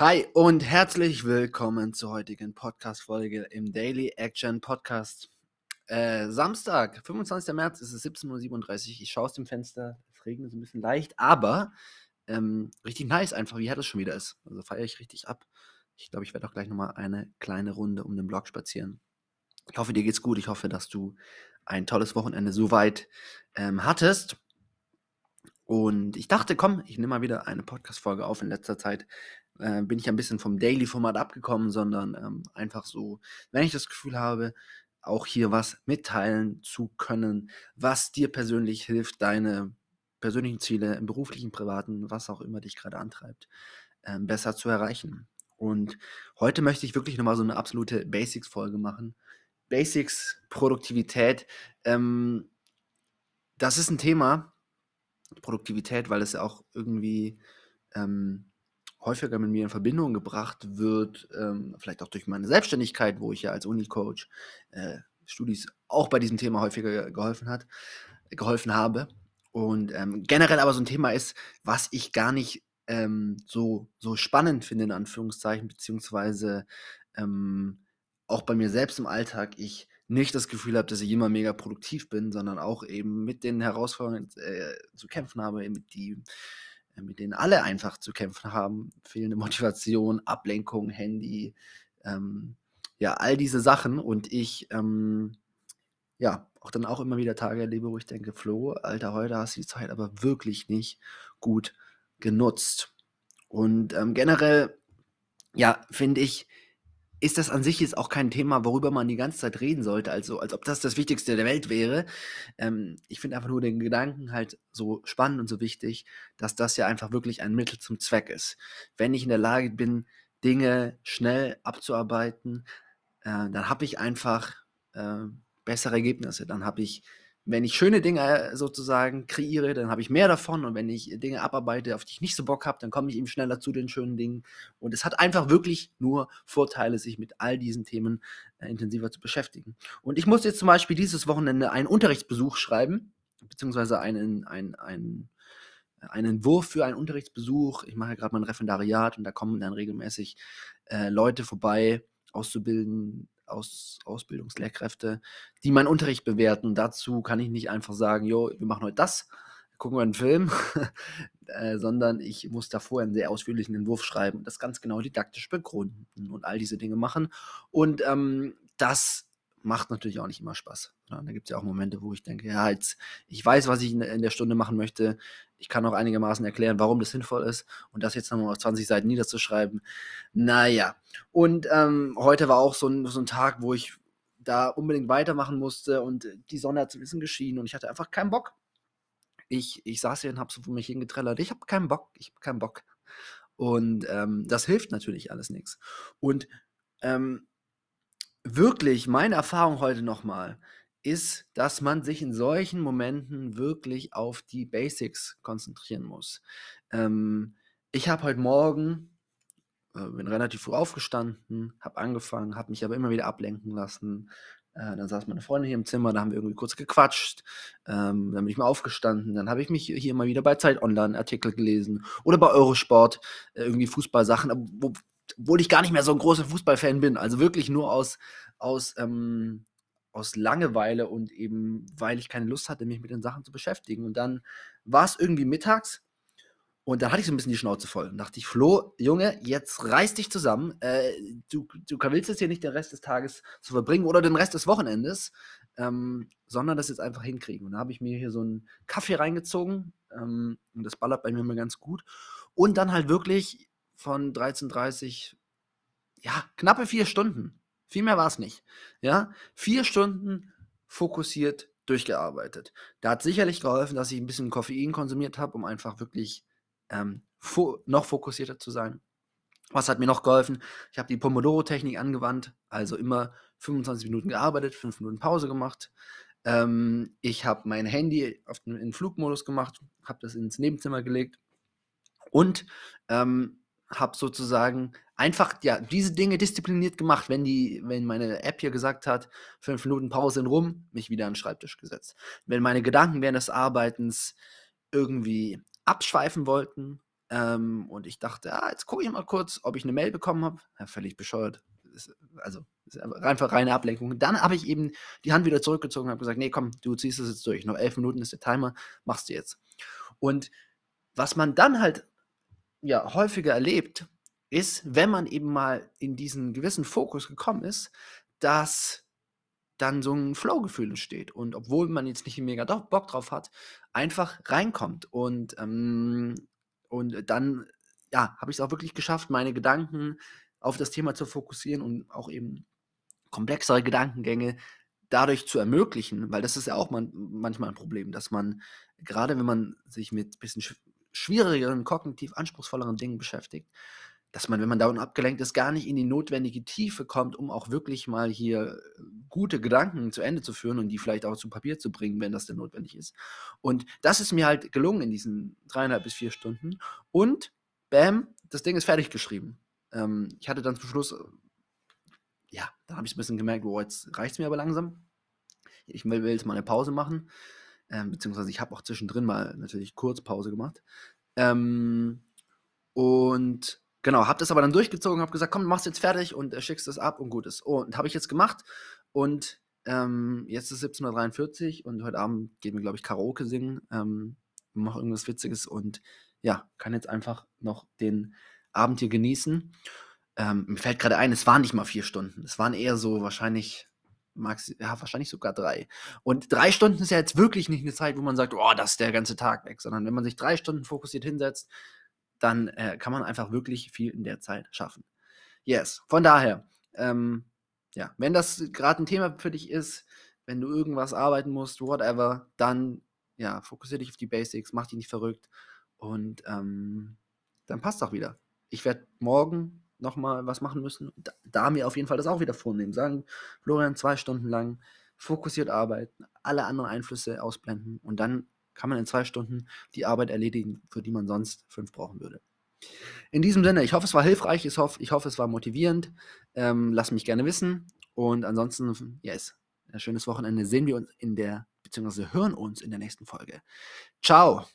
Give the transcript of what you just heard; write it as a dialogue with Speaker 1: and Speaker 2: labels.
Speaker 1: Hi und herzlich willkommen zur heutigen Podcast-Folge im Daily Action Podcast. Äh, Samstag, 25. März, ist es 17.37 Uhr. Ich schaue aus dem Fenster. Es regnet so ein bisschen leicht, aber ähm, richtig nice einfach, wie hart es schon wieder ist. Also feiere ich richtig ab. Ich glaube, ich werde auch gleich nochmal eine kleine Runde um den Block spazieren. Ich hoffe, dir geht's gut. Ich hoffe, dass du ein tolles Wochenende soweit ähm, hattest. Und ich dachte, komm, ich nehme mal wieder eine Podcast-Folge auf. In letzter Zeit äh, bin ich ein bisschen vom Daily-Format abgekommen, sondern ähm, einfach so, wenn ich das Gefühl habe, auch hier was mitteilen zu können, was dir persönlich hilft, deine persönlichen Ziele im beruflichen, privaten, was auch immer dich gerade antreibt, äh, besser zu erreichen. Und heute möchte ich wirklich nochmal so eine absolute Basics-Folge machen. Basics, Produktivität. Ähm, das ist ein Thema, Produktivität, weil es ja auch irgendwie ähm, häufiger mit mir in Verbindung gebracht wird, ähm, vielleicht auch durch meine Selbstständigkeit, wo ich ja als Unicoach äh, Studis auch bei diesem Thema häufiger geholfen hat, geholfen habe. Und ähm, generell aber so ein Thema ist, was ich gar nicht ähm, so, so spannend finde, in Anführungszeichen, beziehungsweise ähm, auch bei mir selbst im Alltag, ich nicht das Gefühl habe, dass ich immer mega produktiv bin, sondern auch eben mit den Herausforderungen äh, zu kämpfen habe, die, mit denen alle einfach zu kämpfen haben. Fehlende Motivation, Ablenkung, Handy, ähm, ja, all diese Sachen. Und ich, ähm, ja, auch dann auch immer wieder Tage erlebe, wo ich denke, Flo, Alter, heute hast du die Zeit aber wirklich nicht gut genutzt. Und ähm, generell, ja, finde ich, ist das an sich jetzt auch kein Thema, worüber man die ganze Zeit reden sollte, also als ob das das Wichtigste der Welt wäre. Ähm, ich finde einfach nur den Gedanken halt so spannend und so wichtig, dass das ja einfach wirklich ein Mittel zum Zweck ist. Wenn ich in der Lage bin, Dinge schnell abzuarbeiten, äh, dann habe ich einfach äh, bessere Ergebnisse. Dann habe ich wenn ich schöne Dinge äh, sozusagen kreiere, dann habe ich mehr davon. Und wenn ich Dinge abarbeite, auf die ich nicht so Bock habe, dann komme ich eben schneller zu den schönen Dingen. Und es hat einfach wirklich nur Vorteile, sich mit all diesen Themen äh, intensiver zu beschäftigen. Und ich muss jetzt zum Beispiel dieses Wochenende einen Unterrichtsbesuch schreiben, beziehungsweise einen, einen, einen, einen Entwurf für einen Unterrichtsbesuch. Ich mache gerade mein Referendariat und da kommen dann regelmäßig äh, Leute vorbei, auszubilden, aus, Ausbildungslehrkräfte, die meinen Unterricht bewerten. dazu kann ich nicht einfach sagen, jo, wir machen heute das, gucken wir einen Film, äh, sondern ich muss davor einen sehr ausführlichen Entwurf schreiben und das ganz genau didaktisch begründen und all diese Dinge machen. Und ähm, das macht natürlich auch nicht immer Spaß. Ja, da gibt es ja auch Momente, wo ich denke, ja, jetzt, ich weiß, was ich in, in, der Stunde machen möchte. Ich kann auch einigermaßen erklären, warum das sinnvoll ist. Und das jetzt nochmal auf 20 Seiten niederzuschreiben, naja. Und ähm, heute war auch so ein, so ein Tag, wo ich da unbedingt weitermachen musste und die Sonne hat so ein bisschen geschienen und ich hatte einfach keinen Bock. Ich, ich saß hier und habe so vor mich hingetrellert. Ich habe keinen Bock, ich habe keinen Bock. Und ähm, das hilft natürlich alles nichts. Und ähm, wirklich meine Erfahrung heute nochmal ist, dass man sich in solchen Momenten wirklich auf die Basics konzentrieren muss. Ähm, ich habe heute Morgen, äh, bin relativ früh aufgestanden, habe angefangen, habe mich aber immer wieder ablenken lassen. Äh, dann saß meine Freundin hier im Zimmer, da haben wir irgendwie kurz gequatscht. Ähm, dann bin ich mal aufgestanden. Dann habe ich mich hier mal wieder bei Zeit Online Artikel gelesen oder bei Eurosport äh, irgendwie Fußballsachen, wo, obwohl ich gar nicht mehr so ein großer Fußballfan bin. Also wirklich nur aus, aus, ähm, aus Langeweile und eben, weil ich keine Lust hatte, mich mit den Sachen zu beschäftigen. Und dann war es irgendwie mittags und dann hatte ich so ein bisschen die Schnauze voll. Und dachte ich, Flo, Junge, jetzt reiß dich zusammen. Äh, du, du willst jetzt hier nicht den Rest des Tages zu verbringen oder den Rest des Wochenendes, ähm, sondern das jetzt einfach hinkriegen. Und da habe ich mir hier so einen Kaffee reingezogen ähm, und das ballert bei mir immer ganz gut. Und dann halt wirklich von 13.30 ja, knappe vier Stunden. Viel mehr war es nicht. Ja, vier Stunden fokussiert durchgearbeitet. Da hat sicherlich geholfen, dass ich ein bisschen Koffein konsumiert habe, um einfach wirklich ähm, fo noch fokussierter zu sein. Was hat mir noch geholfen? Ich habe die Pomodoro-Technik angewandt, also immer 25 Minuten gearbeitet, 5 Minuten Pause gemacht. Ähm, ich habe mein Handy auf den, in Flugmodus gemacht, habe das ins Nebenzimmer gelegt und ähm, habe sozusagen einfach ja diese Dinge diszipliniert gemacht. Wenn die, wenn meine App hier gesagt hat, fünf Minuten Pause in rum, mich wieder an den Schreibtisch gesetzt. Wenn meine Gedanken während des Arbeitens irgendwie abschweifen wollten, Ähm, und ich dachte, ah, jetzt gucke ich mal kurz, ob ich eine Mail bekommen habe. Ja, völlig bescheuert. Also einfach reine Ablenkung. Dann habe ich eben die Hand wieder zurückgezogen und habe gesagt, nee, komm, du ziehst es jetzt durch. Noch elf Minuten ist der Timer, machst du jetzt. Und was man dann halt ja häufiger erlebt, ist, wenn man eben mal in diesen gewissen Fokus gekommen ist, dass dann so ein Flow-Gefühl entsteht. Und obwohl man jetzt nicht mega Bock drauf hat, einfach reinkommt. Und, ähm, und dann, ja, habe ich es auch wirklich geschafft, meine Gedanken auf das Thema zu fokussieren und auch eben komplexere Gedankengänge dadurch zu ermöglichen, weil das ist ja auch man, manchmal ein Problem, dass man, gerade wenn man sich mit ein bisschen schwierigeren, kognitiv anspruchsvolleren Dingen beschäftigt, dass man, wenn man davon abgelenkt ist, gar nicht in die notwendige Tiefe kommt, um auch wirklich mal hier äh, gute Gedanken zu Ende zu führen und die vielleicht auch zu Papier zu bringen, wenn das denn notwendig ist. Und das ist mir halt gelungen in diesen dreieinhalb bis vier Stunden. Und bam, das Ding ist fertig geschrieben. Ähm, ich hatte dann zum Schluss, äh, ja, da habe ich ein bisschen gemerkt, oh, jetzt reicht es mir aber langsam. Ich will, jetzt mal eine Pause machen. Ähm, beziehungsweise ich habe auch zwischendrin mal natürlich kurz Pause gemacht. Ähm, und Genau, habe das aber dann durchgezogen, habe gesagt, komm, machst jetzt fertig und äh, schickst es ab und gut ist. Oh, und habe ich jetzt gemacht und ähm, jetzt ist 17.43 Uhr und heute Abend gehen wir, glaube ich, Karaoke singen, ähm, mache irgendwas Witziges und ja, kann jetzt einfach noch den Abend hier genießen. Ähm, mir fällt gerade ein, es waren nicht mal vier Stunden. Es waren eher so wahrscheinlich, Max, ja, wahrscheinlich sogar drei. Und drei Stunden ist ja jetzt wirklich nicht eine Zeit, wo man sagt, oh, das ist der ganze Tag weg, sondern wenn man sich drei Stunden fokussiert hinsetzt, dann äh, kann man einfach wirklich viel in der Zeit schaffen. Yes, von daher, ähm, ja, wenn das gerade ein Thema für dich ist, wenn du irgendwas arbeiten musst, whatever, dann ja, fokussiere dich auf die Basics, mach dich nicht verrückt und ähm, dann passt auch wieder. Ich werde morgen nochmal was machen müssen, da, da, mir auf jeden Fall das auch wieder vornehmen. Sagen, Florian, zwei Stunden lang fokussiert arbeiten, alle anderen Einflüsse ausblenden und dann kann man in zwei Stunden die Arbeit erledigen, für die man sonst fünf brauchen würde. In diesem Sinne, ich hoffe, es war hilfreich, ich hoffe, ich hoffe es war motivierend. Ähm, lass mich gerne wissen. Und ansonsten, yes, ein schönes Wochenende. Sehen wir uns in der, beziehungsweise hören uns in der nächsten Folge. Ciao!